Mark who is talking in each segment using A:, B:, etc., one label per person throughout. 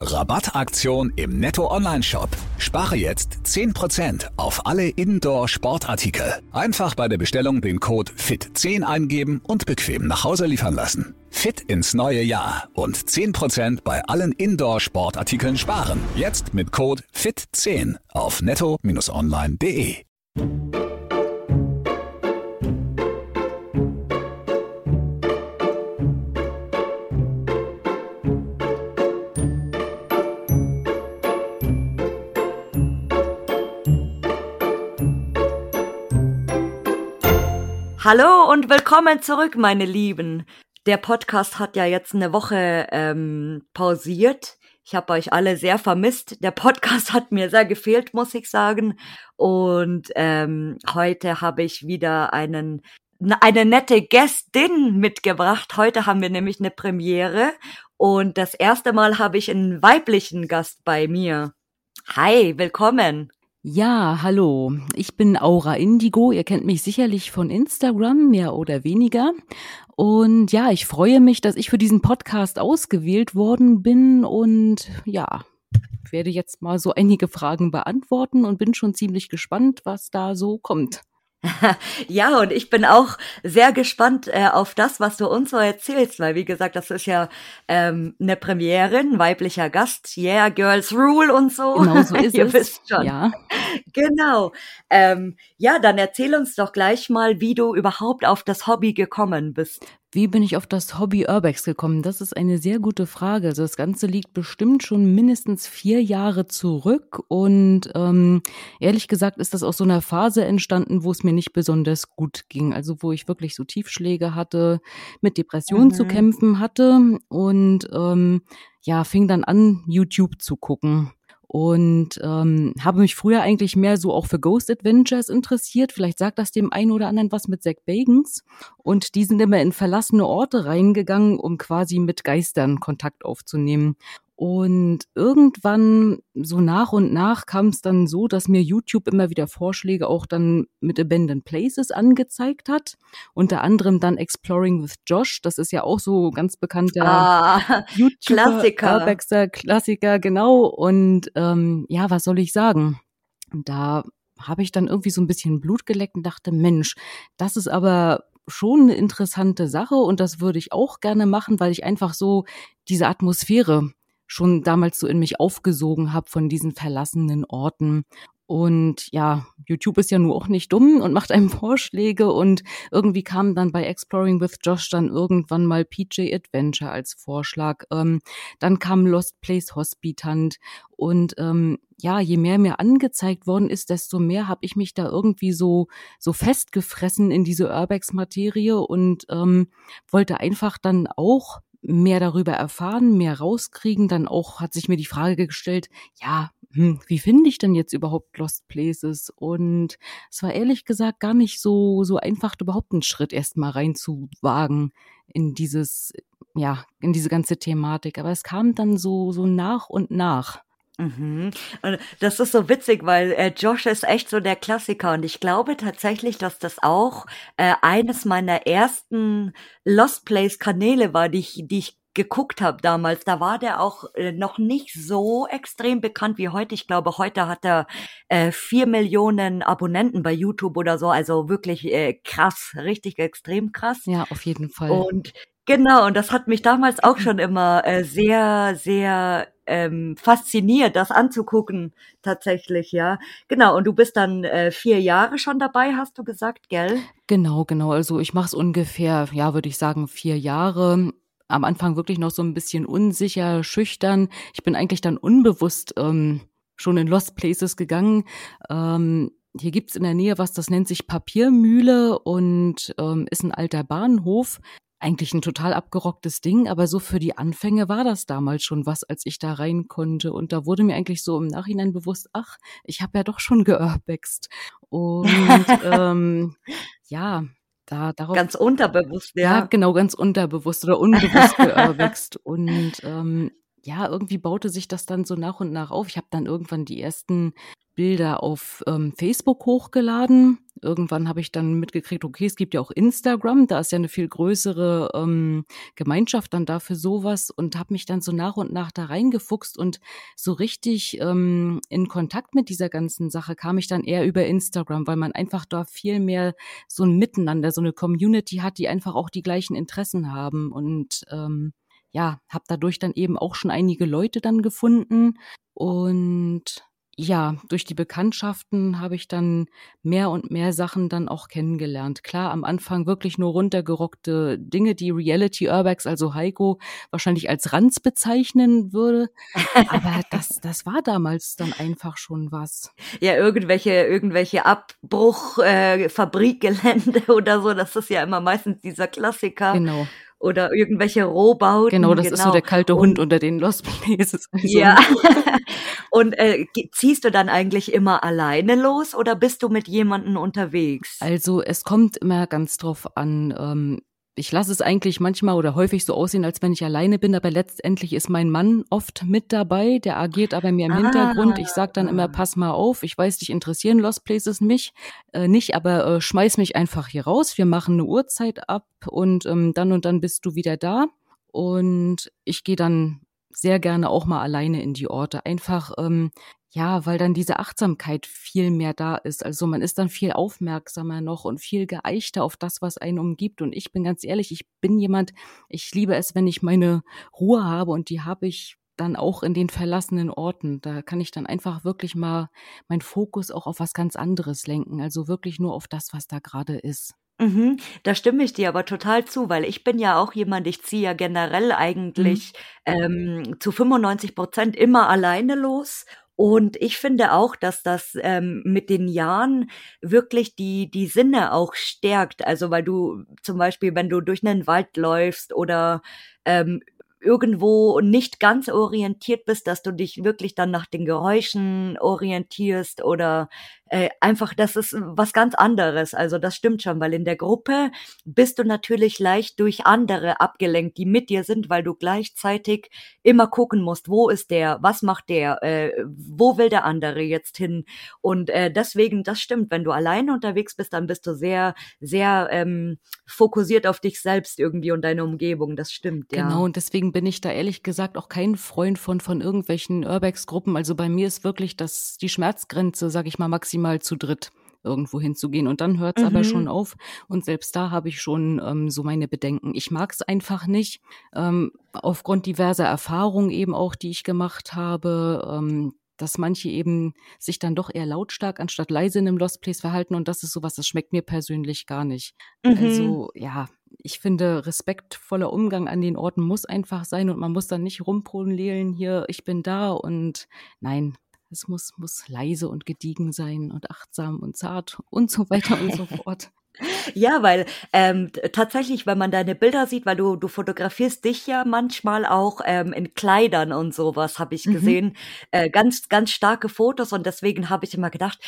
A: Rabattaktion im Netto Online Shop. Spare jetzt 10% auf alle Indoor Sportartikel. Einfach bei der Bestellung den Code FIT10 eingeben und bequem nach Hause liefern lassen. Fit ins neue Jahr und 10% bei allen Indoor Sportartikeln sparen. Jetzt mit Code FIT10 auf netto-online.de.
B: Hallo und willkommen zurück, meine Lieben. Der Podcast hat ja jetzt eine Woche ähm, pausiert. Ich habe euch alle sehr vermisst. Der Podcast hat mir sehr gefehlt, muss ich sagen. Und ähm, heute habe ich wieder einen eine nette Gästin mitgebracht. Heute haben wir nämlich eine Premiere und das erste Mal habe ich einen weiblichen Gast bei mir. Hi, willkommen.
C: Ja, hallo. Ich bin Aura Indigo. Ihr kennt mich sicherlich von Instagram, mehr oder weniger. Und ja, ich freue mich, dass ich für diesen Podcast ausgewählt worden bin und ja, werde jetzt mal so einige Fragen beantworten und bin schon ziemlich gespannt, was da so kommt.
B: ja, und ich bin auch sehr gespannt äh, auf das, was du uns so erzählst, weil wie gesagt, das ist ja ähm, eine Premiere, ein weiblicher Gast, yeah, Girls Rule und so.
C: Genau so ist
B: Ihr
C: es.
B: wisst schon.
C: Ja.
B: Genau. Ähm, ja, dann erzähl uns doch gleich mal, wie du überhaupt auf das Hobby gekommen bist.
C: Wie bin ich auf das Hobby Urbex gekommen? Das ist eine sehr gute Frage. Also das Ganze liegt bestimmt schon mindestens vier Jahre zurück und ähm, ehrlich gesagt ist das aus so einer Phase entstanden, wo es mir nicht besonders gut ging. Also wo ich wirklich so Tiefschläge hatte, mit Depressionen mhm. zu kämpfen hatte und ähm, ja, fing dann an, YouTube zu gucken und ähm, habe mich früher eigentlich mehr so auch für Ghost Adventures interessiert. Vielleicht sagt das dem einen oder anderen was mit Zack Bagans. Und die sind immer in verlassene Orte reingegangen, um quasi mit Geistern Kontakt aufzunehmen. Und irgendwann, so nach und nach, kam es dann so, dass mir YouTube immer wieder Vorschläge auch dann mit Abandoned Places angezeigt hat. Unter anderem dann Exploring with Josh. Das ist ja auch so ganz bekannter
B: ah, YouTuber, Klassiker.
C: Urbexer, Klassiker, genau. Und ähm, ja, was soll ich sagen? Da habe ich dann irgendwie so ein bisschen Blut geleckt und dachte, Mensch, das ist aber schon eine interessante Sache und das würde ich auch gerne machen, weil ich einfach so diese Atmosphäre schon damals so in mich aufgesogen habe von diesen verlassenen Orten. Und ja, YouTube ist ja nur auch nicht dumm und macht einem Vorschläge und irgendwie kam dann bei Exploring with Josh dann irgendwann mal PJ Adventure als Vorschlag. Ähm, dann kam Lost Place Hospitant und ähm, ja, je mehr mir angezeigt worden ist, desto mehr habe ich mich da irgendwie so so festgefressen in diese Urbex-Materie und ähm, wollte einfach dann auch mehr darüber erfahren, mehr rauskriegen. Dann auch hat sich mir die Frage gestellt, ja, hm, wie finde ich denn jetzt überhaupt Lost Places? Und es war ehrlich gesagt gar nicht so, so einfach, überhaupt einen Schritt erstmal reinzuwagen in dieses, ja, in diese ganze Thematik. Aber es kam dann so, so nach und nach.
B: Mhm. Und das ist so witzig, weil äh, Josh ist echt so der Klassiker und ich glaube tatsächlich, dass das auch äh, eines meiner ersten Lost Place Kanäle war, die ich, die ich geguckt habe damals. Da war der auch äh, noch nicht so extrem bekannt wie heute. Ich glaube, heute hat er äh, vier Millionen Abonnenten bei YouTube oder so. Also wirklich äh, krass, richtig extrem krass.
C: Ja, auf jeden Fall.
B: Und Genau, und das hat mich damals auch schon immer äh, sehr, sehr ähm, fasziniert, das anzugucken, tatsächlich, ja. Genau, und du bist dann äh, vier Jahre schon dabei, hast du gesagt, gell?
C: Genau, genau. Also ich mache es ungefähr, ja, würde ich sagen, vier Jahre. Am Anfang wirklich noch so ein bisschen unsicher, schüchtern. Ich bin eigentlich dann unbewusst ähm, schon in Lost Places gegangen. Ähm, hier gibt's in der Nähe was, das nennt sich Papiermühle und ähm, ist ein alter Bahnhof eigentlich ein total abgerocktes Ding, aber so für die Anfänge war das damals schon was, als ich da rein konnte. Und da wurde mir eigentlich so im Nachhinein bewusst, ach, ich habe ja doch schon geurbext. Und ähm, ja, da darauf.
B: Ganz unterbewusst, ja.
C: Ja, genau, ganz unterbewusst oder unbewusst geurbext. Und ähm, ja, irgendwie baute sich das dann so nach und nach auf. Ich habe dann irgendwann die ersten Bilder auf ähm, Facebook hochgeladen. Irgendwann habe ich dann mitgekriegt, okay, es gibt ja auch Instagram, da ist ja eine viel größere ähm, Gemeinschaft dann dafür sowas und habe mich dann so nach und nach da reingefuchst und so richtig ähm, in Kontakt mit dieser ganzen Sache kam ich dann eher über Instagram, weil man einfach da viel mehr so ein Miteinander, so eine Community hat, die einfach auch die gleichen Interessen haben und ähm, ja, habe dadurch dann eben auch schon einige Leute dann gefunden und ja, durch die Bekanntschaften habe ich dann mehr und mehr Sachen dann auch kennengelernt. Klar, am Anfang wirklich nur runtergerockte Dinge, die Reality Urbex, also Heiko, wahrscheinlich als Ranz bezeichnen würde. Aber das, das war damals dann einfach schon was.
B: Ja, irgendwelche, irgendwelche Abbruch, äh, Fabrikgelände oder so, das ist ja immer meistens dieser Klassiker.
C: Genau
B: oder irgendwelche Rohbauten.
C: Genau, das genau. ist so der kalte Hund unter den Lost Places.
B: Also. Ja. Und äh, ziehst du dann eigentlich immer alleine los oder bist du mit jemandem unterwegs?
C: Also es kommt immer ganz drauf an. Ähm, ich lasse es eigentlich manchmal oder häufig so aussehen, als wenn ich alleine bin, aber letztendlich ist mein Mann oft mit dabei, der agiert aber mir im ah. Hintergrund. Ich sag dann immer, pass mal auf, ich weiß, dich interessieren Lost Places mich äh, nicht, aber äh, schmeiß mich einfach hier raus. Wir machen eine Uhrzeit ab und ähm, dann und dann bist du wieder da. Und ich gehe dann sehr gerne auch mal alleine in die Orte. Einfach, ähm, ja, weil dann diese Achtsamkeit viel mehr da ist. Also man ist dann viel aufmerksamer noch und viel geeichter auf das, was einen umgibt. Und ich bin ganz ehrlich, ich bin jemand, ich liebe es, wenn ich meine Ruhe habe und die habe ich dann auch in den verlassenen Orten. Da kann ich dann einfach wirklich mal meinen Fokus auch auf was ganz anderes lenken. Also wirklich nur auf das, was da gerade ist.
B: Mhm, da stimme ich dir aber total zu, weil ich bin ja auch jemand, ich ziehe ja generell eigentlich mhm. ähm, zu 95 Prozent immer alleine los. Und ich finde auch, dass das ähm, mit den Jahren wirklich die, die Sinne auch stärkt. Also weil du zum Beispiel, wenn du durch einen Wald läufst oder ähm, irgendwo nicht ganz orientiert bist, dass du dich wirklich dann nach den Geräuschen orientierst oder äh, einfach, das ist was ganz anderes. Also das stimmt schon, weil in der Gruppe bist du natürlich leicht durch andere abgelenkt, die mit dir sind, weil du gleichzeitig immer gucken musst, wo ist der, was macht der, äh, wo will der andere jetzt hin. Und äh, deswegen, das stimmt, wenn du alleine unterwegs bist, dann bist du sehr, sehr ähm, fokussiert auf dich selbst irgendwie und deine Umgebung. Das stimmt,
C: ja. Genau, und deswegen bin ich da ehrlich gesagt auch kein Freund von, von irgendwelchen Urbex-Gruppen. Also bei mir ist wirklich das, die Schmerzgrenze, sag ich mal, maximal zu dritt irgendwo hinzugehen. Und dann hört es mhm. aber schon auf. Und selbst da habe ich schon ähm, so meine Bedenken. Ich mag es einfach nicht. Ähm, aufgrund diverser Erfahrungen eben auch, die ich gemacht habe. Ähm, dass manche eben sich dann doch eher lautstark anstatt leise in einem Lost Place verhalten und das ist sowas, das schmeckt mir persönlich gar nicht. Mhm. Also ja, ich finde, respektvoller Umgang an den Orten muss einfach sein und man muss dann nicht rumprodeln hier, ich bin da und nein, es muss, muss leise und gediegen sein und achtsam und zart und so weiter und so fort.
B: Ja, weil ähm, tatsächlich, wenn man deine Bilder sieht, weil du du fotografierst dich ja manchmal auch ähm, in Kleidern und sowas, habe ich mhm. gesehen, äh, ganz ganz starke Fotos und deswegen habe ich immer gedacht,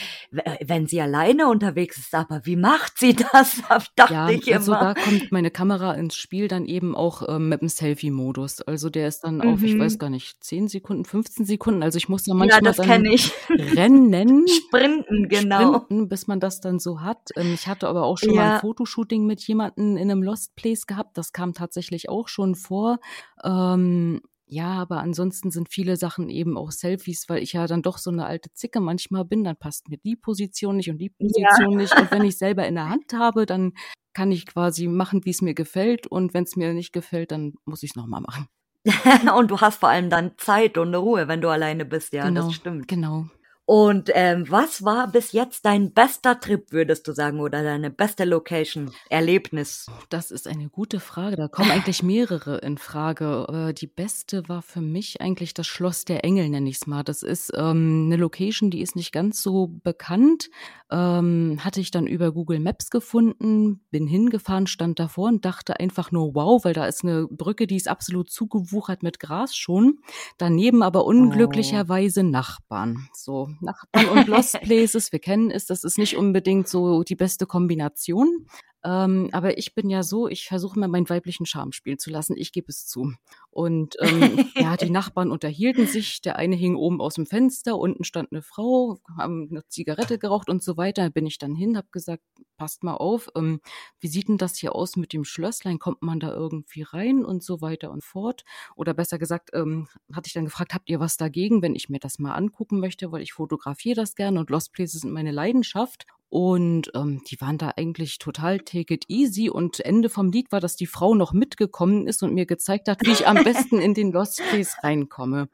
B: wenn sie alleine unterwegs ist, aber wie macht sie das?
C: dachte ja, ich also immer. da kommt meine Kamera ins Spiel dann eben auch ähm, mit dem Selfie-Modus. Also der ist dann mhm. auf, ich weiß mhm. gar nicht, 10 Sekunden, 15 Sekunden. Also ich muss da manchmal ja, das dann
B: ich.
C: rennen,
B: sprinten, genau,
C: sprinten, bis man das dann so hat. Ähm, ich hatte aber auch schon ja. mal ein Fotoshooting mit jemandem in einem Lost Place gehabt. Das kam tatsächlich auch schon vor. Ähm, ja, aber ansonsten sind viele Sachen eben auch Selfies, weil ich ja dann doch so eine alte Zicke manchmal bin, dann passt mir die Position nicht und die Position ja. nicht. Und wenn ich selber in der Hand habe, dann kann ich quasi machen, wie es mir gefällt. Und wenn es mir nicht gefällt, dann muss ich es nochmal machen.
B: und du hast vor allem dann Zeit und eine Ruhe, wenn du alleine bist, ja,
C: genau,
B: das stimmt.
C: Genau.
B: Und ähm, was war bis jetzt dein bester Trip, würdest du sagen, oder deine beste Location, Erlebnis?
C: Das ist eine gute Frage. Da kommen eigentlich mehrere in Frage. Äh, die beste war für mich eigentlich das Schloss der Engel, nenne ich es mal. Das ist ähm, eine Location, die ist nicht ganz so bekannt. Ähm, hatte ich dann über Google Maps gefunden, bin hingefahren, stand davor und dachte einfach nur wow, weil da ist eine Brücke, die ist absolut zugewuchert mit Gras schon. Daneben aber oh. unglücklicherweise oh. Nachbarn. So, Nachbarn und Lost Places, wir kennen es, das ist nicht unbedingt so die beste Kombination. Ähm, aber ich bin ja so, ich versuche mal meinen weiblichen Charme spielen zu lassen. Ich gebe es zu. Und ähm, ja, die Nachbarn unterhielten sich. Der eine hing oben aus dem Fenster, unten stand eine Frau, haben eine Zigarette geraucht und so weiter. Da bin ich dann hin, habe gesagt, passt mal auf, ähm, wie sieht denn das hier aus mit dem Schlösslein? Kommt man da irgendwie rein und so weiter und fort? Oder besser gesagt, ähm, hatte ich dann gefragt, habt ihr was dagegen, wenn ich mir das mal angucken möchte, weil ich fotografiere das gerne und Lost Places sind meine Leidenschaft. Und ähm, die waren da eigentlich total take it easy. Und Ende vom Lied war, dass die Frau noch mitgekommen ist und mir gezeigt hat, wie ich am besten in den Lost Place reinkomme.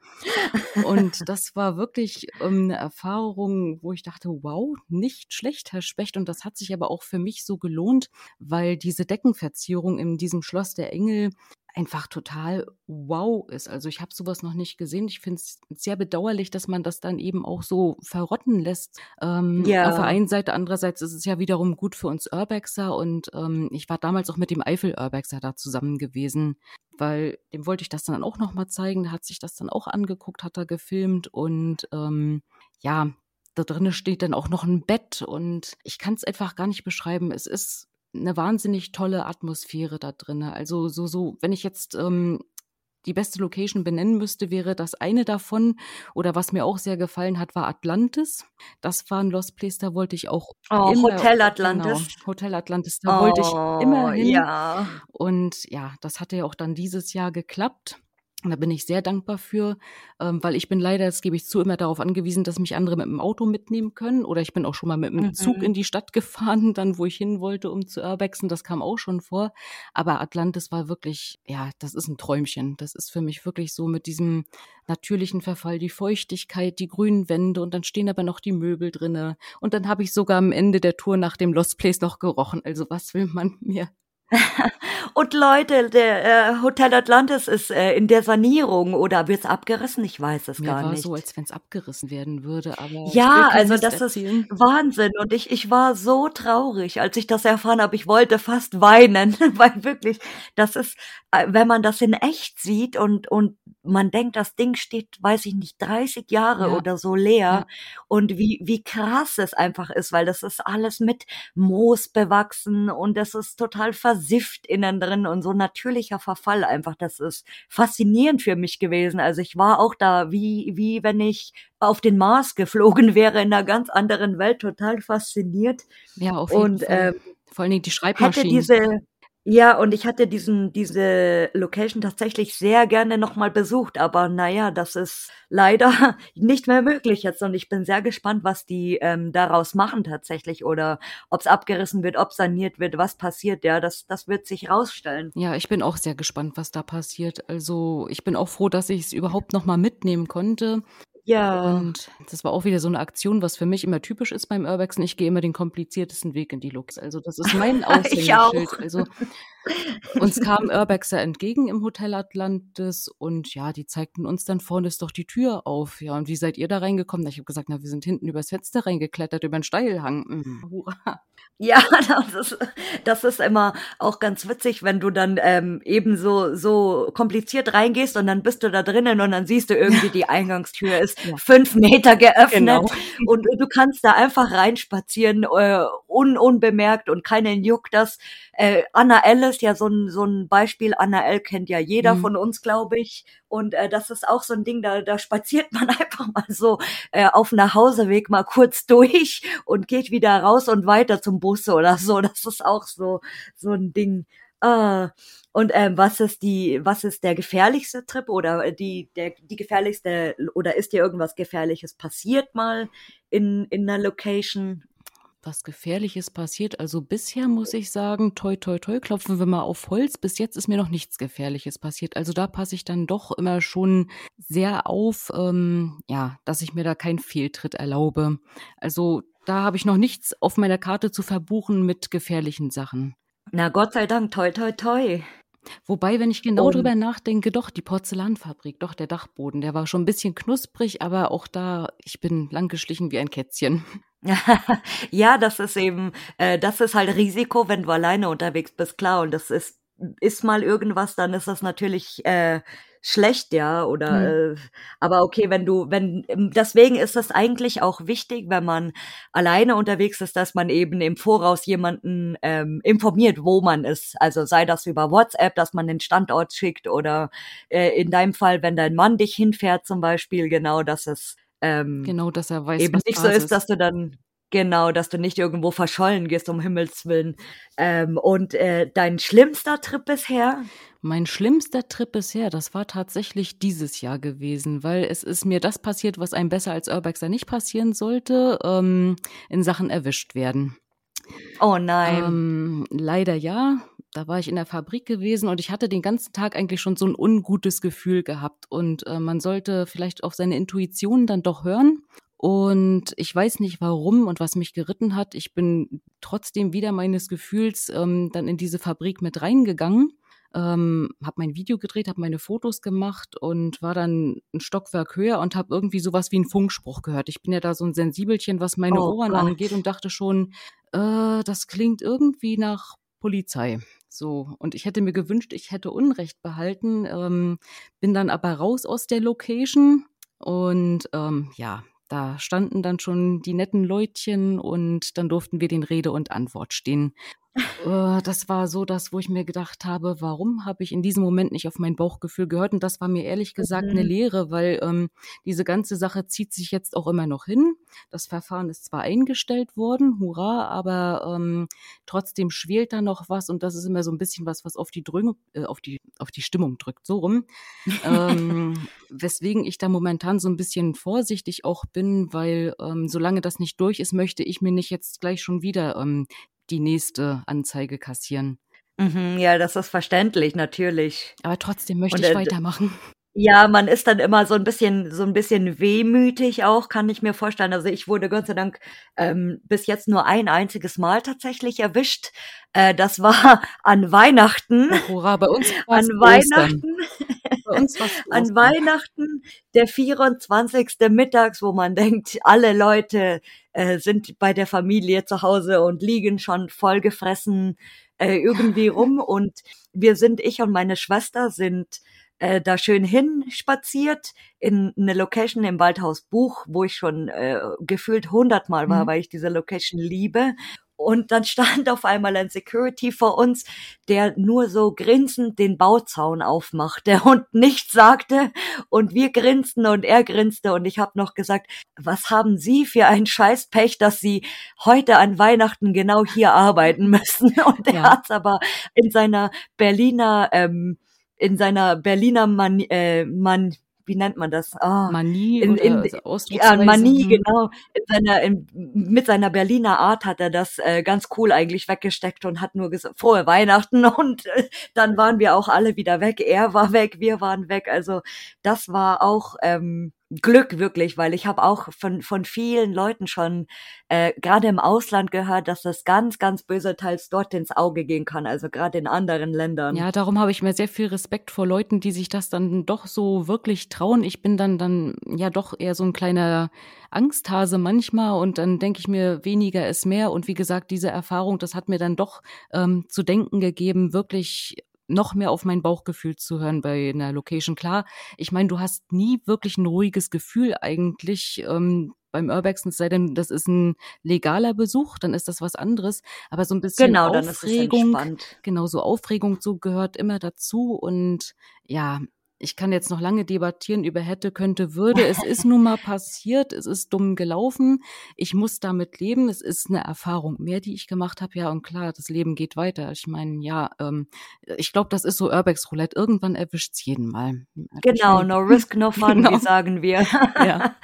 C: Und das war wirklich ähm, eine Erfahrung, wo ich dachte, wow, nicht schlecht, Herr Specht. Und das hat sich aber auch für mich so gelohnt, weil diese Deckenverzierung in diesem Schloss der Engel einfach total wow ist. Also ich habe sowas noch nicht gesehen. Ich finde es sehr bedauerlich, dass man das dann eben auch so verrotten lässt. Ähm, ja. Auf der einen Seite, andererseits ist es ja wiederum gut für uns Urbexer und ähm, ich war damals auch mit dem Eifel Urbexer da zusammen gewesen, weil dem wollte ich das dann auch noch mal zeigen. Der hat sich das dann auch angeguckt, hat er gefilmt und ähm, ja, da drinnen steht dann auch noch ein Bett und ich kann es einfach gar nicht beschreiben. Es ist eine wahnsinnig tolle Atmosphäre da drin. Also so, so, wenn ich jetzt ähm, die beste Location benennen müsste, wäre das eine davon. Oder was mir auch sehr gefallen hat, war Atlantis. Das war ein Lost Place, da wollte ich auch.
B: Oh, immer, Hotel Atlantis.
C: Genau, Hotel Atlantis, da oh, wollte ich immer hin. Ja. Und ja, das hatte ja auch dann dieses Jahr geklappt. Und da bin ich sehr dankbar für, ähm, weil ich bin leider, das gebe ich zu, immer darauf angewiesen, dass mich andere mit dem Auto mitnehmen können. Oder ich bin auch schon mal mit dem mhm. Zug in die Stadt gefahren, dann wo ich hin wollte, um zu urbexen. Das kam auch schon vor. Aber Atlantis war wirklich, ja, das ist ein Träumchen. Das ist für mich wirklich so mit diesem natürlichen Verfall, die Feuchtigkeit, die grünen Wände und dann stehen aber noch die Möbel drinne. Und dann habe ich sogar am Ende der Tour nach dem Lost Place noch gerochen. Also was will man mehr?
B: Und Leute, der äh, Hotel Atlantis ist äh, in der Sanierung oder wird es abgerissen? Ich weiß es
C: Mir
B: gar
C: war
B: nicht.
C: so, als wenn es abgerissen werden würde, aber
B: ja, also das erzählen. ist Wahnsinn und ich ich war so traurig, als ich das erfahren habe. Ich wollte fast weinen, weil wirklich, das ist, äh, wenn man das in echt sieht und und man denkt, das Ding steht, weiß ich nicht, 30 Jahre ja. oder so leer ja. und wie wie krass es einfach ist, weil das ist alles mit Moos bewachsen und das ist total versifft innen drin und so natürlicher Verfall einfach. Das ist faszinierend für mich gewesen. Also ich war auch da, wie, wie wenn ich auf den Mars geflogen wäre in einer ganz anderen Welt, total fasziniert.
C: Ja, auf jeden und, Fall. Ähm, Vor allen Dingen die Schreibmaschinen.
B: Hätte diese, ja, und ich hatte diesen, diese Location tatsächlich sehr gerne nochmal besucht, aber naja, das ist leider nicht mehr möglich jetzt und ich bin sehr gespannt, was die ähm, daraus machen tatsächlich oder ob es abgerissen wird, ob saniert wird, was passiert, ja, das, das wird sich rausstellen.
C: Ja, ich bin auch sehr gespannt, was da passiert. Also ich bin auch froh, dass ich es überhaupt nochmal mitnehmen konnte.
B: Ja.
C: Und das war auch wieder so eine Aktion, was für mich immer typisch ist beim Urbexen. Ich gehe immer den kompliziertesten Weg in die Looks. Also das ist mein Aushängeschild. also uns kam Urbexer entgegen im Hotel Atlantis und ja, die zeigten uns dann vorne ist doch die Tür auf. Ja, und wie seid ihr da reingekommen? Ich habe gesagt, na, wir sind hinten übers Fenster reingeklettert, über den Steilhang. Mhm. Hurra.
B: Ja, das ist, das ist immer auch ganz witzig, wenn du dann ähm, eben so, so kompliziert reingehst und dann bist du da drinnen und dann siehst du irgendwie, die Eingangstür ist ja. fünf Meter geöffnet genau. und du kannst da einfach reinspazieren, äh, un, unbemerkt und keinen juckt das. Äh, Anna L ist ja so ein, so ein Beispiel. Anna L kennt ja jeder mhm. von uns, glaube ich. Und äh, das ist auch so ein Ding, da, da spaziert man einfach mal so äh, auf Nachhauseweg mal kurz durch und geht wieder raus und weiter zum Bus oder so. Das ist auch so, so ein Ding. Ah, und ähm, was ist die, was ist der gefährlichste Trip oder die, der, die gefährlichste oder ist dir irgendwas Gefährliches passiert mal in in einer Location?
C: Was Gefährliches passiert. Also bisher muss ich sagen, toi, toi, toi, klopfen wir mal auf Holz. Bis jetzt ist mir noch nichts Gefährliches passiert. Also da passe ich dann doch immer schon sehr auf, ähm, ja, dass ich mir da keinen Fehltritt erlaube. Also da habe ich noch nichts auf meiner Karte zu verbuchen mit gefährlichen Sachen.
B: Na Gott sei Dank, toi, toi, toi.
C: Wobei, wenn ich genau drüber nachdenke, doch, die Porzellanfabrik, doch, der Dachboden, der war schon ein bisschen knusprig, aber auch da, ich bin langgeschlichen wie ein Kätzchen.
B: ja, das ist eben, äh, das ist halt Risiko, wenn du alleine unterwegs bist, klar. Und das ist ist mal irgendwas, dann ist das natürlich äh, schlecht, ja, oder mhm. äh, aber okay, wenn du, wenn ähm, deswegen ist das eigentlich auch wichtig, wenn man alleine unterwegs ist, dass man eben im Voraus jemanden ähm, informiert, wo man ist. Also sei das über WhatsApp, dass man den Standort schickt oder äh, in deinem Fall, wenn dein Mann dich hinfährt zum Beispiel, genau, dass es ähm,
C: genau, dass er weiß,
B: eben nicht so ist, dass du dann Genau, dass du nicht irgendwo verschollen gehst, um Himmels Willen. Ähm, und äh, dein schlimmster Trip bisher?
C: Mein schlimmster Trip bisher, das war tatsächlich dieses Jahr gewesen, weil es ist mir das passiert, was einem besser als Urbexer nicht passieren sollte, ähm, in Sachen erwischt werden.
B: Oh nein.
C: Ähm, leider ja. Da war ich in der Fabrik gewesen und ich hatte den ganzen Tag eigentlich schon so ein ungutes Gefühl gehabt. Und äh, man sollte vielleicht auf seine Intuition dann doch hören. Und ich weiß nicht warum und was mich geritten hat. Ich bin trotzdem wieder meines Gefühls ähm, dann in diese Fabrik mit reingegangen, ähm, habe mein Video gedreht, habe meine Fotos gemacht und war dann ein Stockwerk höher und habe irgendwie sowas wie einen Funkspruch gehört. Ich bin ja da so ein Sensibelchen, was meine oh, Ohren Gott. angeht und dachte schon, äh, das klingt irgendwie nach Polizei. So, und ich hätte mir gewünscht, ich hätte Unrecht behalten, ähm, bin dann aber raus aus der Location und ähm, ja, da standen dann schon die netten Leutchen und dann durften wir den Rede und Antwort stehen. Äh, das war so das, wo ich mir gedacht habe, warum habe ich in diesem Moment nicht auf mein Bauchgefühl gehört? Und das war mir ehrlich gesagt mhm. eine Lehre, weil ähm, diese ganze Sache zieht sich jetzt auch immer noch hin. Das Verfahren ist zwar eingestellt worden, hurra, aber ähm, trotzdem schwelt da noch was und das ist immer so ein bisschen was, was auf die Drüng äh, auf die auf die Stimmung drückt, so rum. ähm, weswegen ich da momentan so ein bisschen vorsichtig auch bin, weil ähm, solange das nicht durch ist, möchte ich mir nicht jetzt gleich schon wieder ähm, die nächste Anzeige kassieren.
B: Mhm, ja, das ist verständlich, natürlich.
C: Aber trotzdem möchte Und, ich weitermachen.
B: Ja, man ist dann immer so ein bisschen, so ein bisschen wehmütig auch, kann ich mir vorstellen. Also ich wurde Gott sei Dank ähm, bis jetzt nur ein einziges Mal tatsächlich erwischt. Äh, das war an Weihnachten.
C: hurra, bei uns
B: an Weihnachten. Bei uns an Weihnachten, der 24. mittags, wo man denkt, alle Leute äh, sind bei der Familie zu Hause und liegen schon vollgefressen äh, irgendwie rum. Und wir sind, ich und meine Schwester sind äh, da schön hinspaziert in eine Location im Waldhaus Buch, wo ich schon äh, gefühlt hundertmal war, mhm. weil ich diese Location liebe. Und dann stand auf einmal ein Security vor uns, der nur so grinsend den Bauzaun aufmachte und nichts sagte. Und wir grinsten und er grinste. Und ich habe noch gesagt, was haben Sie für ein Scheißpech, dass Sie heute an Weihnachten genau hier arbeiten müssen? Und er ja. hat's aber in seiner Berliner ähm, in seiner Berliner Man, äh, Man wie nennt man das?
C: Oh, Manie in,
B: in, also ja, Manie, hm. genau. In seiner, in, mit seiner Berliner Art hat er das äh, ganz cool eigentlich weggesteckt und hat nur gesagt, frohe Weihnachten und äh, dann waren wir auch alle wieder weg. Er war weg, wir waren weg. Also das war auch ähm, Glück wirklich, weil ich habe auch von, von vielen Leuten schon äh, gerade im Ausland gehört, dass das ganz, ganz böse teils dort ins Auge gehen kann, also gerade in anderen Ländern.
C: Ja, darum habe ich mir sehr viel Respekt vor Leuten, die sich das dann doch so wirklich trauen. Ich bin dann dann ja doch eher so ein kleiner Angsthase manchmal und dann denke ich mir, weniger ist mehr. Und wie gesagt, diese Erfahrung, das hat mir dann doch ähm, zu denken gegeben, wirklich noch mehr auf mein Bauchgefühl zu hören bei einer Location. Klar, ich meine, du hast nie wirklich ein ruhiges Gefühl eigentlich ähm, beim Urbex, es sei denn, das ist ein legaler Besuch, dann ist das was anderes. Aber so ein bisschen
B: genau,
C: Aufregung, genau so Aufregung so gehört immer dazu und ja, ich kann jetzt noch lange debattieren über hätte, könnte, würde. Es ist nun mal passiert, es ist dumm gelaufen. Ich muss damit leben. Es ist eine Erfahrung mehr, die ich gemacht habe. Ja, und klar, das Leben geht weiter. Ich meine, ja, ähm, ich glaube, das ist so Urbex Roulette. Irgendwann erwischt es jeden Mal.
B: Genau, no risk, no fun, genau. wie sagen wir. Ja.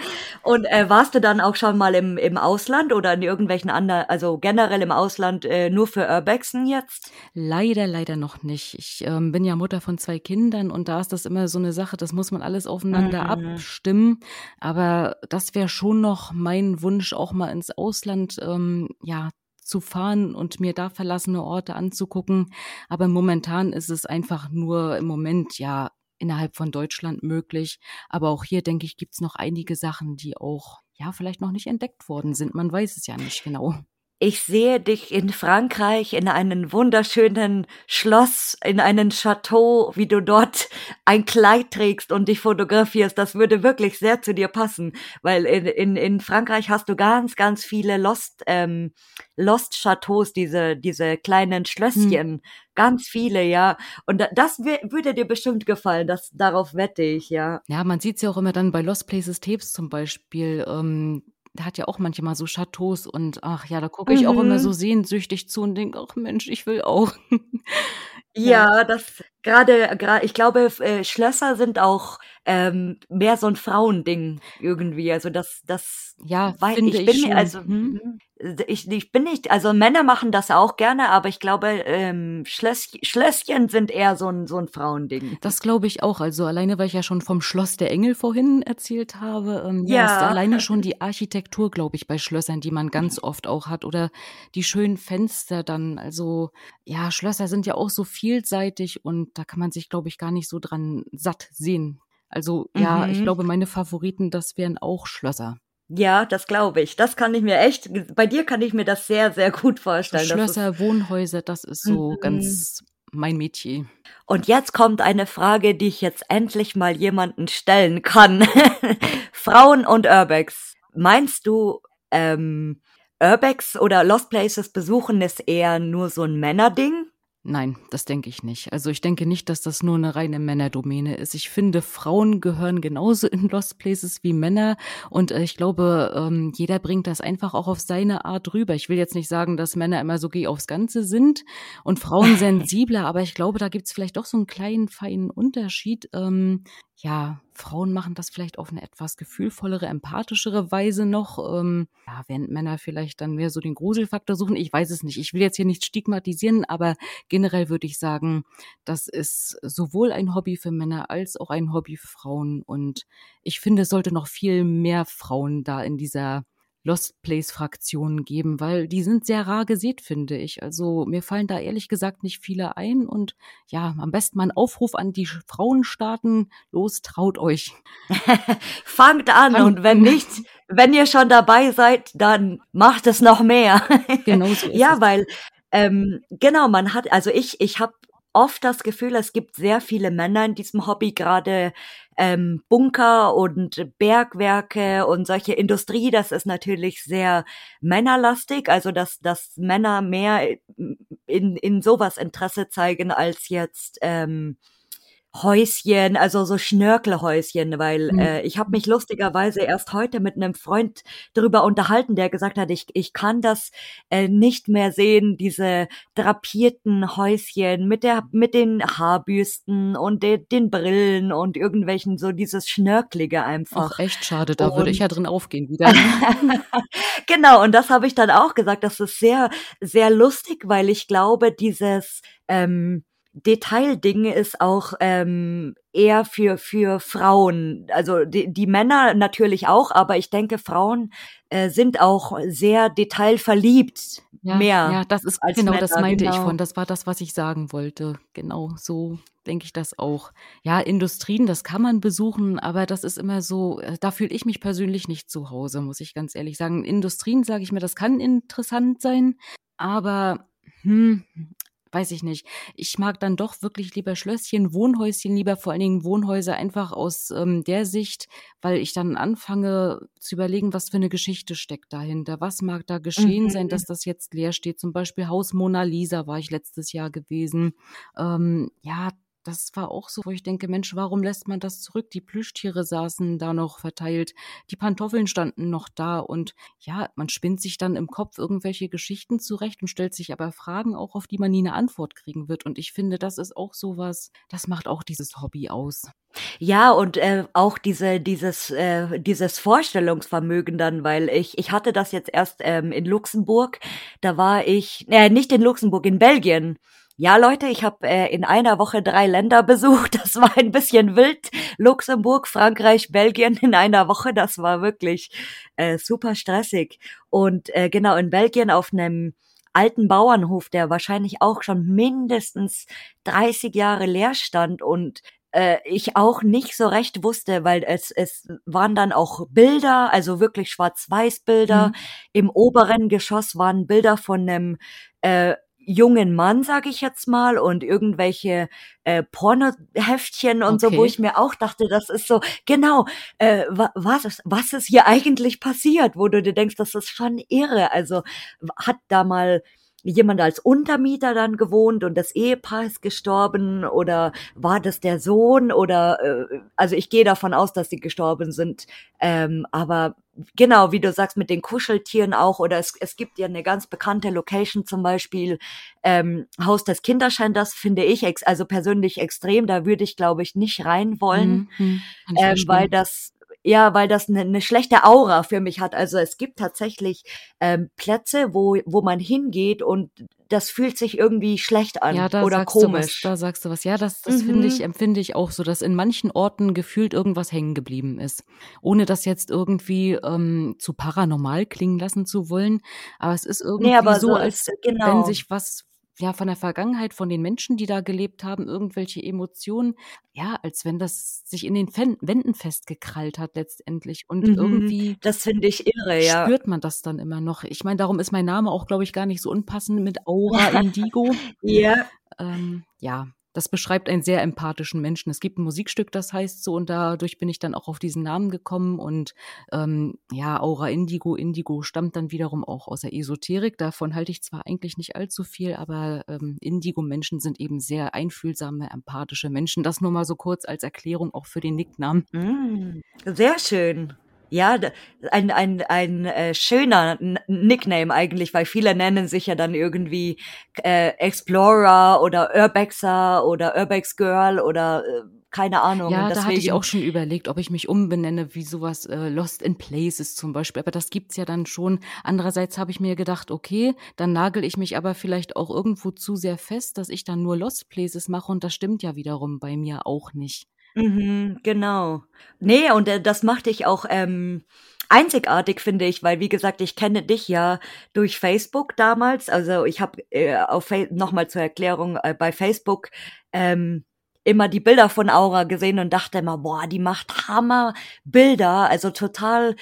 B: und äh, warst du dann auch schon mal im, im Ausland oder in irgendwelchen anderen, also generell im Ausland äh, nur für Urbexen jetzt?
C: Leider, leider noch nicht. Ich ähm, bin ja Mutter von zwei Kindern und da ist das immer so eine Sache, das muss man alles aufeinander mhm. abstimmen. Aber das wäre schon noch mein Wunsch, auch mal ins Ausland, ähm, ja, zu fahren und mir da verlassene Orte anzugucken. Aber momentan ist es einfach nur im Moment, ja, innerhalb von Deutschland möglich. Aber auch hier, denke ich, gibt es noch einige Sachen, die auch, ja, vielleicht noch nicht entdeckt worden sind. Man weiß es ja nicht genau.
B: Ich sehe dich in Frankreich in einen wunderschönen Schloss, in einen Chateau, wie du dort ein Kleid trägst und dich fotografierst. Das würde wirklich sehr zu dir passen, weil in, in, in Frankreich hast du ganz, ganz viele Lost, ähm, Lost Chateaus, diese, diese kleinen Schlösschen. Hm. Ganz viele, ja. Und das würde dir bestimmt gefallen. Das, darauf wette ich, ja.
C: Ja, man sieht's ja auch immer dann bei Lost Places Tapes zum Beispiel. Ähm der hat ja auch manchmal so Chateaus und ach ja, da gucke ich mhm. auch immer so mhm. sehnsüchtig zu und denke, ach Mensch, ich will auch.
B: ja, ja, das gerade, gerade, ich glaube, äh, Schlösser sind auch ähm, mehr so ein Frauending irgendwie. Also das, das
C: ja, weil finde ich,
B: bin,
C: schon.
B: also hm? ich, ich bin nicht, also Männer machen das auch gerne, aber ich glaube, ähm, Schlösschen, Schlösschen sind eher so ein, so ein Frauending.
C: Das glaube ich auch. Also alleine, weil ich ja schon vom Schloss der Engel vorhin erzählt habe, ähm, ja. ja, ist alleine schon die Architektur, glaube ich, bei Schlössern, die man ganz oft auch hat oder die schönen Fenster dann. Also ja, Schlösser sind ja auch so vielseitig und da kann man sich, glaube ich, gar nicht so dran satt sehen. Also ja, mhm. ich glaube, meine Favoriten, das wären auch Schlösser.
B: Ja, das glaube ich. Das kann ich mir echt, bei dir kann ich mir das sehr, sehr gut vorstellen.
C: So Schlösser, Wohnhäuser, das ist so mhm. ganz mein Metier.
B: Und jetzt kommt eine Frage, die ich jetzt endlich mal jemanden stellen kann. Frauen und Urbex. Meinst du, ähm, Urbex oder Lost Places besuchen ist eher nur so ein Männerding?
C: Nein, das denke ich nicht. Also ich denke nicht, dass das nur eine reine Männerdomäne ist. Ich finde, Frauen gehören genauso in Lost Places wie Männer und äh, ich glaube, ähm, jeder bringt das einfach auch auf seine Art rüber. Ich will jetzt nicht sagen, dass Männer immer so geh aufs Ganze sind und Frauen sensibler, aber ich glaube, da gibt es vielleicht doch so einen kleinen, feinen Unterschied. Ähm, ja, Frauen machen das vielleicht auf eine etwas gefühlvollere, empathischere Weise noch. Ähm, ja, während Männer vielleicht dann mehr so den Gruselfaktor suchen. Ich weiß es nicht. Ich will jetzt hier nicht stigmatisieren, aber generell würde ich sagen, das ist sowohl ein Hobby für Männer als auch ein Hobby für Frauen. Und ich finde, es sollte noch viel mehr Frauen da in dieser Lost Place Fraktionen geben, weil die sind sehr rar gesät, finde ich. Also mir fallen da ehrlich gesagt nicht viele ein und ja, am besten mal ein Aufruf an die Frauenstaaten. Los, traut euch.
B: Fangt an Fangt und wenn nicht, wenn ihr schon dabei seid, dann macht es noch mehr. genau so ist Ja, weil ähm, genau, man hat, also ich, ich habe oft das Gefühl, es gibt sehr viele Männer in diesem Hobby, gerade ähm, Bunker und Bergwerke und solche Industrie. Das ist natürlich sehr männerlastig, also dass, dass Männer mehr in, in sowas Interesse zeigen als jetzt ähm, Häuschen, also so Schnörkelhäuschen, weil mhm. äh, ich habe mich lustigerweise erst heute mit einem Freund darüber unterhalten, der gesagt hat, ich, ich kann das äh, nicht mehr sehen, diese drapierten Häuschen mit der mit den Haarbüsten und de, den Brillen und irgendwelchen so dieses Schnörkelige einfach.
C: Ach, echt schade, da und, würde ich ja drin aufgehen wieder.
B: genau, und das habe ich dann auch gesagt, das ist sehr sehr lustig, weil ich glaube, dieses ähm, Detaildinge ist auch ähm, eher für für Frauen. Also die, die Männer natürlich auch, aber ich denke, Frauen äh, sind auch sehr detailverliebt.
C: Ja,
B: mehr.
C: Ja, das ist genau, Männer, das meinte genau. ich von. Das war das, was ich sagen wollte. Genau, so denke ich das auch. Ja, Industrien, das kann man besuchen, aber das ist immer so, äh, da fühle ich mich persönlich nicht zu Hause, muss ich ganz ehrlich sagen. Industrien, sage ich mir, das kann interessant sein, aber hm, weiß ich nicht. Ich mag dann doch wirklich lieber Schlösschen, Wohnhäuschen, lieber vor allen Dingen Wohnhäuser einfach aus ähm, der Sicht, weil ich dann anfange zu überlegen, was für eine Geschichte steckt dahinter. Was mag da geschehen mhm. sein, dass das jetzt leer steht? Zum Beispiel Haus Mona Lisa war ich letztes Jahr gewesen. Ähm, ja, das war auch so, wo ich denke, Mensch, warum lässt man das zurück? Die Plüschtiere saßen da noch verteilt, die Pantoffeln standen noch da und ja, man spinnt sich dann im Kopf irgendwelche Geschichten zurecht und stellt sich aber Fragen auch, auf die man nie eine Antwort kriegen wird. Und ich finde, das ist auch sowas, das macht auch dieses Hobby aus.
B: Ja, und äh, auch diese, dieses, äh, dieses Vorstellungsvermögen dann, weil ich, ich hatte das jetzt erst ähm, in Luxemburg, da war ich, äh, nicht in Luxemburg, in Belgien. Ja, Leute, ich habe äh, in einer Woche drei Länder besucht. Das war ein bisschen wild. Luxemburg, Frankreich, Belgien in einer Woche. Das war wirklich äh, super stressig. Und äh, genau in Belgien auf einem alten Bauernhof, der wahrscheinlich auch schon mindestens 30 Jahre leer stand und äh, ich auch nicht so recht wusste, weil es, es waren dann auch Bilder, also wirklich Schwarz-Weiß-Bilder. Mhm. Im oberen Geschoss waren Bilder von einem äh, jungen Mann, sage ich jetzt mal, und irgendwelche äh, Pornoheftchen und okay. so, wo ich mir auch dachte, das ist so, genau, äh, was, ist, was ist hier eigentlich passiert, wo du dir denkst, das ist schon irre. Also hat da mal jemand als Untermieter dann gewohnt und das Ehepaar ist gestorben oder war das der Sohn oder äh, also ich gehe davon aus, dass sie gestorben sind, ähm, aber genau, wie du sagst, mit den Kuscheltieren auch, oder es, es gibt ja eine ganz bekannte Location zum Beispiel, ähm, Haus des Kinderschein, das finde ich ex also persönlich extrem, da würde ich, glaube ich, nicht rein wollen, mhm, ähm, weil das ja, weil das eine, eine schlechte Aura für mich hat. Also es gibt tatsächlich ähm, Plätze, wo, wo man hingeht und das fühlt sich irgendwie schlecht an
C: ja, da
B: oder
C: sagst
B: komisch.
C: Du was, da sagst du was. Ja, das, das mhm. finde ich, empfinde ich auch so, dass in manchen Orten gefühlt irgendwas hängen geblieben ist. Ohne das jetzt irgendwie ähm, zu paranormal klingen lassen zu wollen. Aber es ist irgendwie nee, so, so, als genau. wenn sich was ja, von der Vergangenheit, von den Menschen, die da gelebt haben, irgendwelche Emotionen, ja, als wenn das sich in den Fen Wänden festgekrallt hat letztendlich. Und mhm, irgendwie.
B: Das finde ich irre, ja.
C: Spürt man das dann immer noch. Ich meine, darum ist mein Name auch, glaube ich, gar nicht so unpassend mit Aura Indigo.
B: ja.
C: Ähm, ja, das beschreibt einen sehr empathischen Menschen. Es gibt ein Musikstück, das heißt so, und dadurch bin ich dann auch auf diesen Namen gekommen. Und ähm, ja, Aura Indigo, Indigo stammt dann wiederum auch aus der Esoterik. Davon halte ich zwar eigentlich nicht allzu viel, aber ähm, Indigo-Menschen sind eben sehr einfühlsame, empathische Menschen. Das nur mal so kurz als Erklärung auch für den Nicknamen.
B: Mm, sehr schön. Ja, ein, ein, ein äh, schöner Nickname eigentlich, weil viele nennen sich ja dann irgendwie äh, Explorer oder Urbexer oder Urbex Girl oder äh, keine Ahnung.
C: Ja, da hatte ich auch schon überlegt, ob ich mich umbenenne wie sowas äh, Lost in Places zum Beispiel. Aber das gibt's ja dann schon. Andererseits habe ich mir gedacht, okay, dann nagel ich mich aber vielleicht auch irgendwo zu sehr fest, dass ich dann nur Lost Places mache und das stimmt ja wiederum bei mir auch nicht.
B: Mhm, genau. Nee, und äh, das macht dich auch ähm, einzigartig, finde ich, weil wie gesagt, ich kenne dich ja durch Facebook damals. Also ich habe äh, auf nochmal zur Erklärung äh, bei Facebook ähm, immer die Bilder von Aura gesehen und dachte immer, boah, die macht Hammer Bilder, also total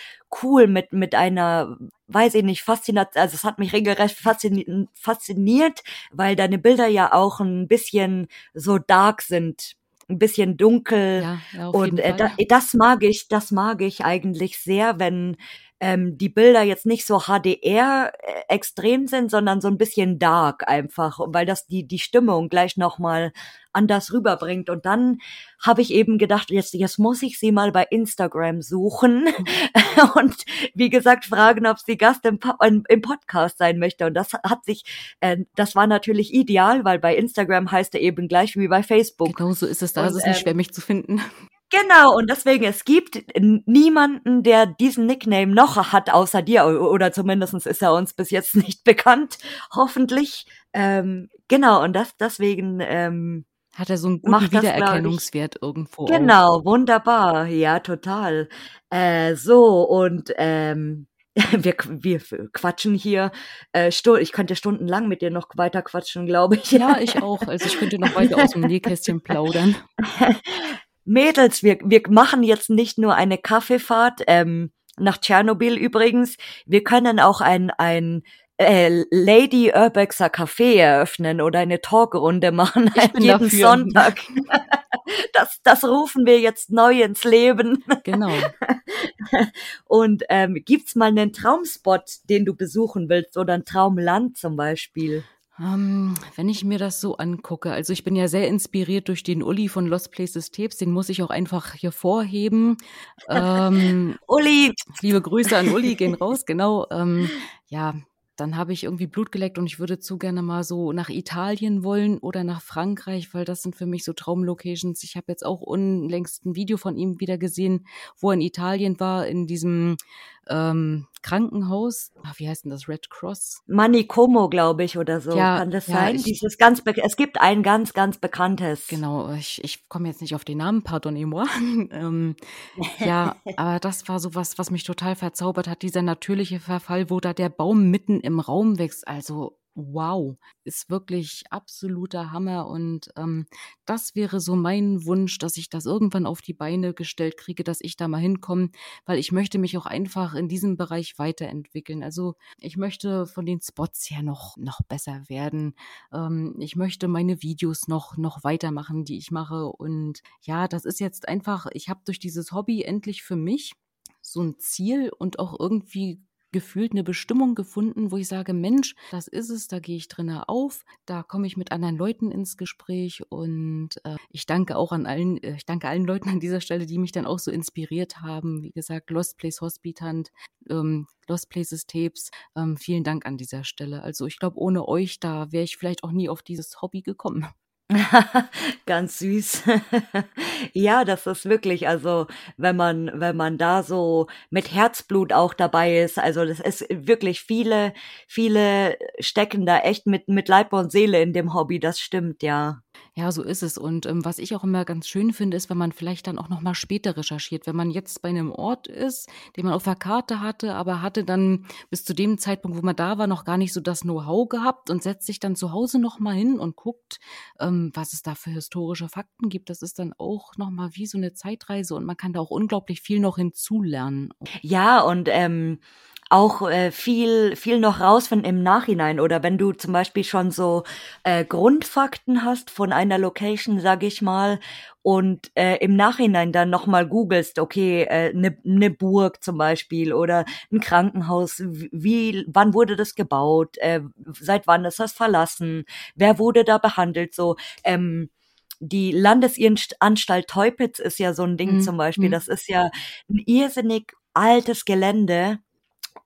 B: cool mit mit einer, weiß ich nicht, fasziniert, also es hat mich regelrecht fasziniert, fasziniert, weil deine Bilder ja auch ein bisschen so dark sind ein bisschen dunkel. Ja, ja, und äh, da, das mag ich, das mag ich eigentlich sehr, wenn ähm, die Bilder jetzt nicht so HDR äh, extrem sind, sondern so ein bisschen dark einfach, weil das die die Stimmung gleich noch mal anders rüberbringt. Und dann habe ich eben gedacht, jetzt jetzt muss ich sie mal bei Instagram suchen und wie gesagt fragen, ob sie Gast im, im Podcast sein möchte. Und das hat sich, äh, das war natürlich ideal, weil bei Instagram heißt er eben gleich wie bei Facebook.
C: Genau so ist es da. Und, es ist nicht ähm, schwer, mich zu finden.
B: Genau, und deswegen, es gibt niemanden, der diesen Nickname noch hat, außer dir, oder zumindestens ist er uns bis jetzt nicht bekannt, hoffentlich. Ähm, genau, und das deswegen ähm,
C: hat er so einen guten Wiedererkennungswert ich, irgendwo.
B: Genau, auch. wunderbar, ja, total. Äh, so, und ähm, wir, wir quatschen hier. Äh, ich könnte stundenlang mit dir noch weiter quatschen, glaube ich.
C: Ja, ich auch. Also ich könnte noch weiter aus dem Nähkästchen plaudern.
B: Mädels, wir, wir machen jetzt nicht nur eine Kaffeefahrt, ähm, nach Tschernobyl übrigens. Wir können auch ein, ein äh, Lady Urbexer Café eröffnen oder eine Talkrunde machen jeden dafür. Sonntag. Das, das rufen wir jetzt neu ins Leben.
C: Genau.
B: Und ähm, gibt's mal einen Traumspot, den du besuchen willst oder ein Traumland zum Beispiel?
C: Ähm, wenn ich mir das so angucke, also ich bin ja sehr inspiriert durch den Uli von Lost Places Tapes, den muss ich auch einfach hier vorheben.
B: Ähm, Uli!
C: Liebe Grüße an Uli, gehen raus, genau. Ähm, ja, dann habe ich irgendwie Blut geleckt und ich würde zu gerne mal so nach Italien wollen oder nach Frankreich, weil das sind für mich so Traumlocations. Ich habe jetzt auch unlängst ein Video von ihm wieder gesehen, wo er in Italien war, in diesem ähm, Krankenhaus. Ach, wie heißt denn das? Red Cross?
B: Manicomo, glaube ich, oder so. Ja, Kann das ja, sein? Ich, Dieses ganz es gibt ein ganz, ganz bekanntes.
C: Genau, ich, ich komme jetzt nicht auf den Namen, pardonnez-moi. ähm, ja, aber das war so was, was mich total verzaubert hat, dieser natürliche Verfall, wo da der Baum mitten im Raum wächst. Also wow, ist wirklich absoluter Hammer. Und ähm, das wäre so mein Wunsch, dass ich das irgendwann auf die Beine gestellt kriege, dass ich da mal hinkomme, weil ich möchte mich auch einfach in diesem Bereich weiterentwickeln. Also ich möchte von den Spots her noch, noch besser werden. Ähm, ich möchte meine Videos noch, noch weitermachen, die ich mache. Und ja, das ist jetzt einfach, ich habe durch dieses Hobby endlich für mich so ein Ziel und auch irgendwie gefühlt eine Bestimmung gefunden, wo ich sage, Mensch, das ist es, da gehe ich drinne auf, da komme ich mit anderen Leuten ins Gespräch und äh, ich danke auch an allen, äh, ich danke allen Leuten an dieser Stelle, die mich dann auch so inspiriert haben. Wie gesagt, Lost Place Hospitant, ähm, Lost Places Tapes, ähm, vielen Dank an dieser Stelle. Also ich glaube, ohne euch, da wäre ich vielleicht auch nie auf dieses Hobby gekommen.
B: Ganz süß. ja, das ist wirklich, also wenn man, wenn man da so mit Herzblut auch dabei ist, also das ist wirklich viele, viele stecken da echt mit, mit Leib und Seele in dem Hobby, das stimmt, ja.
C: Ja, so ist es. Und ähm, was ich auch immer ganz schön finde, ist, wenn man vielleicht dann auch noch mal später recherchiert. Wenn man jetzt bei einem Ort ist, den man auf der Karte hatte, aber hatte dann bis zu dem Zeitpunkt, wo man da war, noch gar nicht so das Know-how gehabt und setzt sich dann zu Hause noch mal hin und guckt, ähm, was es da für historische Fakten gibt. Das ist dann auch noch mal wie so eine Zeitreise und man kann da auch unglaublich viel noch hinzulernen.
B: Ja, und ähm, auch äh, viel, viel noch rausfinden im Nachhinein oder wenn du zum Beispiel schon so äh, Grundfakten hast von einer Location, sag ich mal, und äh, im Nachhinein dann nochmal googelst, okay, eine äh, ne, ne Burg zum Beispiel oder ein Krankenhaus, wie, wann wurde das gebaut, äh, seit wann ist das verlassen, wer wurde da behandelt, so, ähm, die Landesanstalt Teupitz ist ja so ein Ding mhm. zum Beispiel. Mhm. Das ist ja ein irrsinnig altes Gelände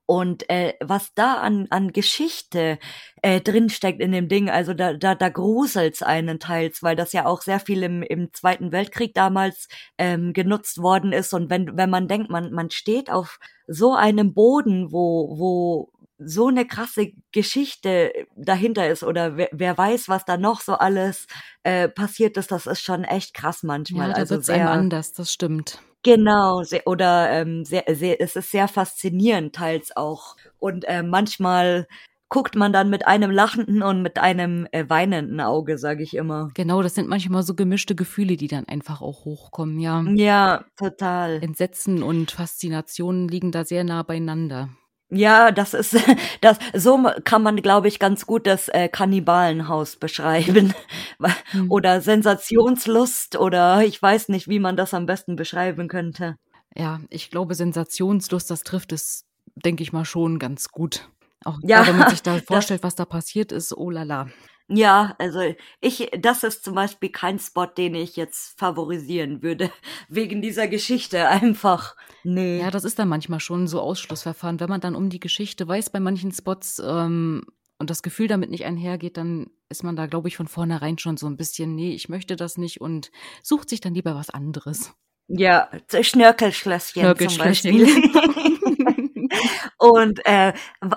B: und äh, was da an, an Geschichte äh, drinsteckt in dem Ding, also da, da, da gruselt's einen teils, weil das ja auch sehr viel im, im Zweiten Weltkrieg damals ähm, genutzt worden ist. Und wenn, wenn man denkt, man, man steht auf so einem Boden, wo, wo so eine krasse Geschichte dahinter ist oder wer, wer weiß, was da noch so alles äh, passiert ist, das ist schon echt krass manchmal.
C: Ja, da
B: also
C: wird's einem anders, das stimmt.
B: Genau, sehr, oder ähm, sehr, sehr, es ist sehr faszinierend teils auch. Und äh, manchmal guckt man dann mit einem lachenden und mit einem äh, weinenden Auge, sage ich immer.
C: Genau, das sind manchmal so gemischte Gefühle, die dann einfach auch hochkommen, ja.
B: Ja, total.
C: Entsetzen und Faszination liegen da sehr nah beieinander.
B: Ja, das ist das so kann man glaube ich ganz gut das äh, Kannibalenhaus beschreiben mhm. oder Sensationslust oder ich weiß nicht, wie man das am besten beschreiben könnte.
C: Ja, ich glaube Sensationslust, das trifft es denke ich mal schon ganz gut. Auch ja, wenn man sich da vorstellt, was da passiert ist, oh la la.
B: Ja, also ich, das ist zum Beispiel kein Spot, den ich jetzt favorisieren würde, wegen dieser Geschichte einfach. Nee.
C: Ja, das ist dann manchmal schon so Ausschlussverfahren. Wenn man dann um die Geschichte weiß bei manchen Spots ähm, und das Gefühl damit nicht einhergeht, dann ist man da, glaube ich, von vornherein schon so ein bisschen, nee, ich möchte das nicht und sucht sich dann lieber was anderes.
B: Ja, Schnörkelschlösschen, Schnörkelschlösschen. zum Beispiel. und äh,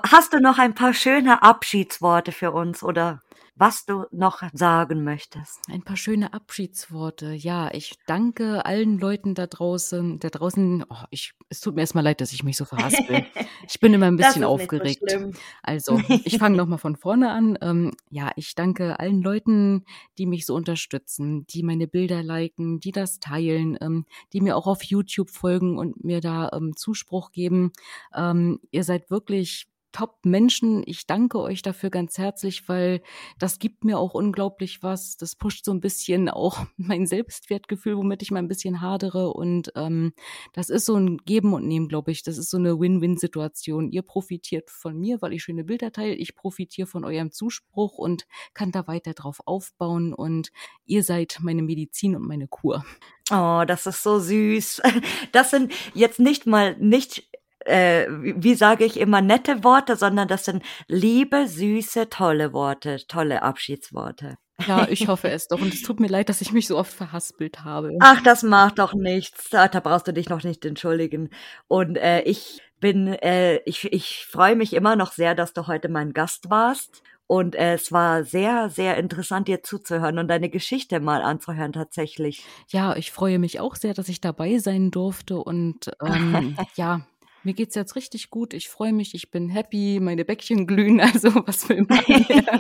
B: hast du noch ein paar schöne Abschiedsworte für uns, oder? Was du noch sagen möchtest.
C: Ein paar schöne Abschiedsworte. Ja, ich danke allen Leuten da draußen, da draußen. Oh, ich, es tut mir erstmal leid, dass ich mich so verhaspel. Ich bin immer ein bisschen aufgeregt. So also, ich fange nochmal von vorne an. Ähm, ja, ich danke allen Leuten, die mich so unterstützen, die meine Bilder liken, die das teilen, ähm, die mir auch auf YouTube folgen und mir da ähm, Zuspruch geben. Ähm, ihr seid wirklich Top-Menschen. Ich danke euch dafür ganz herzlich, weil das gibt mir auch unglaublich was. Das pusht so ein bisschen auch mein Selbstwertgefühl, womit ich mal ein bisschen hadere. Und ähm, das ist so ein Geben und Nehmen, glaube ich. Das ist so eine Win-Win-Situation. Ihr profitiert von mir, weil ich schöne Bilder teile. Ich profitiere von eurem Zuspruch und kann da weiter drauf aufbauen. Und ihr seid meine Medizin und meine Kur.
B: Oh, das ist so süß. Das sind jetzt nicht mal nicht äh, wie sage ich immer, nette Worte, sondern das sind liebe, süße, tolle Worte, tolle Abschiedsworte.
C: Ja, ich hoffe es doch. Und es tut mir leid, dass ich mich so oft verhaspelt habe.
B: Ach, das macht doch nichts. Da, da brauchst du dich noch nicht entschuldigen. Und äh, ich bin, äh, ich, ich freue mich immer noch sehr, dass du heute mein Gast warst. Und äh, es war sehr, sehr interessant, dir zuzuhören und deine Geschichte mal anzuhören tatsächlich.
C: Ja, ich freue mich auch sehr, dass ich dabei sein durfte. Und ähm, ja, mir geht's jetzt richtig gut, ich freue mich, ich bin happy, meine Bäckchen glühen, also was will man mehr?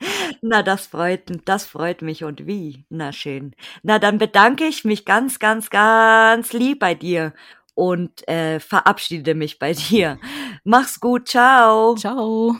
B: Na, das freut, das freut mich und wie. Na schön. Na, dann bedanke ich mich ganz, ganz, ganz lieb bei dir und äh, verabschiede mich bei dir. Mach's gut, ciao.
C: Ciao.